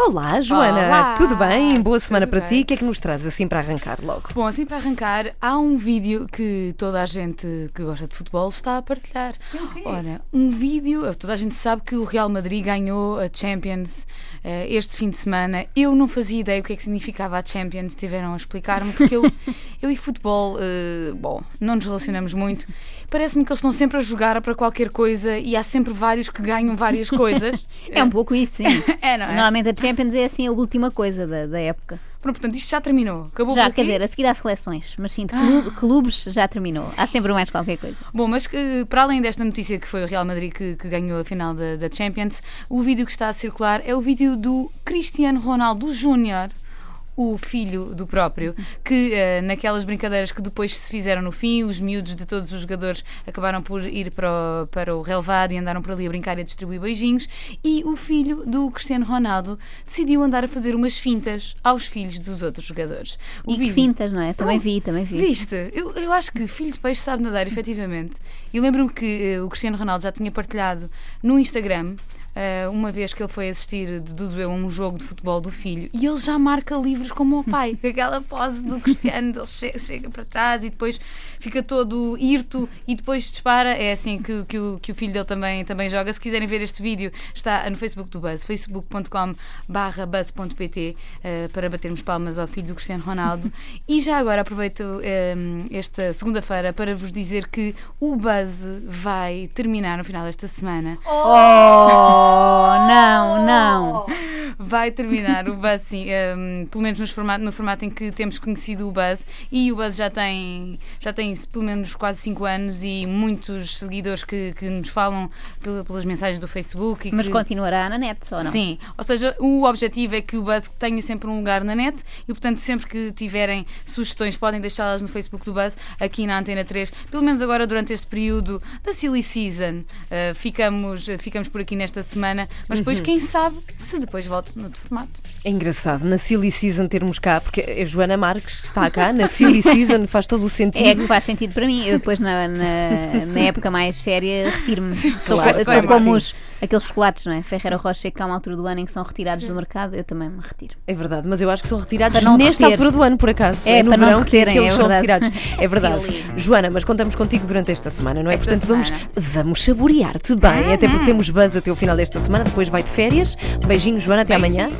Olá, Joana, Olá. tudo bem? Boa semana Tudo para ti. bem. O que é que nos traz assim para arrancar logo? Bom, assim para arrancar, há um vídeo que toda a gente que gosta de futebol está a partilhar. Ora, um vídeo, toda a gente sabe que o Real Madrid ganhou a Champions eh, este fim de semana. Eu não fazia ideia o que é que significava a Champions, tiveram a explicar-me, porque eu, eu e futebol, eh, bom, não nos relacionamos muito. Parece-me que eles estão sempre a jogar para qualquer coisa e há sempre vários que ganham várias coisas. É um pouco isso, sim. É, não é? Normalmente a Champions é assim a última coisa da, da época. Pronto, portanto, isto já terminou. Acabou Já, por quer dizer, a seguir há seleções, mas sim, de Ah. clu- clubes já terminou. Há sempre mais qualquer coisa. Bom, mas que, para além desta notícia que foi o Real Madrid que, que ganhou a final da, da Champions, o vídeo que está a circular é o vídeo do Cristiano Ronaldo Júnior. O filho do próprio, que eh, naquelas brincadeiras que depois se fizeram no fim, os miúdos de todos os jogadores acabaram por ir para o, para o relevado e andaram por ali a brincar e a distribuir beijinhos. E o filho do Cristiano Ronaldo decidiu andar a fazer umas fintas aos filhos dos outros jogadores. O E vídeo- fintas, não é? Também vi, também vi. Viste? Eu, eu acho que filho de peixe sabe nadar, efetivamente. E lembro-me que eh, o Cristiano Ronaldo já tinha partilhado no Instagram. Eh, uma vez que ele foi assistir, deduzo eu, a um jogo de futebol do filho e ele já marca livros como o pai, aquela pose do Cristiano, ele che- chega para trás e depois fica todo hirto e depois dispara. É assim que, que, o, que o filho dele também, também joga. Se quiserem ver este vídeo, está no Facebook do Buzz, facebook.com buzz.pt eh, para batermos palmas ao filho do Cristiano Ronaldo. e já agora aproveito eh, esta segunda-feira para vos dizer que o Buzz vai terminar no final desta semana. Oh, não, não. Vai terminar o Buzz, sim, ehm, pelo menos nos formato- no formato em que temos conhecido o Buzz. E o Buzz já tem, já tem pelo menos quase 5 anos e muitos seguidores que, que nos falam pela- pelas mensagens do Facebook. Mas que, continuará na net, ou não? Sim, ou seja, o objetivo é que o Buzz tenha sempre um lugar na net e, portanto, sempre que tiverem sugestões, podem deixá-las no Facebook do Buzz, aqui na Antena 3. Pelo menos agora, durante este período da Silly Season, uh, ficamos, ficamos por aqui nesta semana, mas depois, quem sabe, se depois volta noutro formato. É engraçado, na Silly Season termos cá, porque a Joana Marques está cá, na Silly Season faz todo o sentido. É que faz sentido para mim. Eu depois, na, na, na época mais séria, retiro-me. Sou, claro, claro sou que como os, aqueles chocolates, não é? Ferreira Rocha, que há uma altura do ano em que são retirados do mercado, eu também me retiro. É verdade, mas eu acho que são retirados nesta reter. altura do ano, por acaso. É, no para não verão que- reterem, que eles é são verdade. retirados. É verdade. Silly. Joana, mas contamos contigo durante esta semana, não é? Esta Portanto, vamos, semana. vamos saborear-te bem, até porque temos buzz até o final desta semana, depois vai de férias. Beijinho, Joana, até Beijinho. amanhã.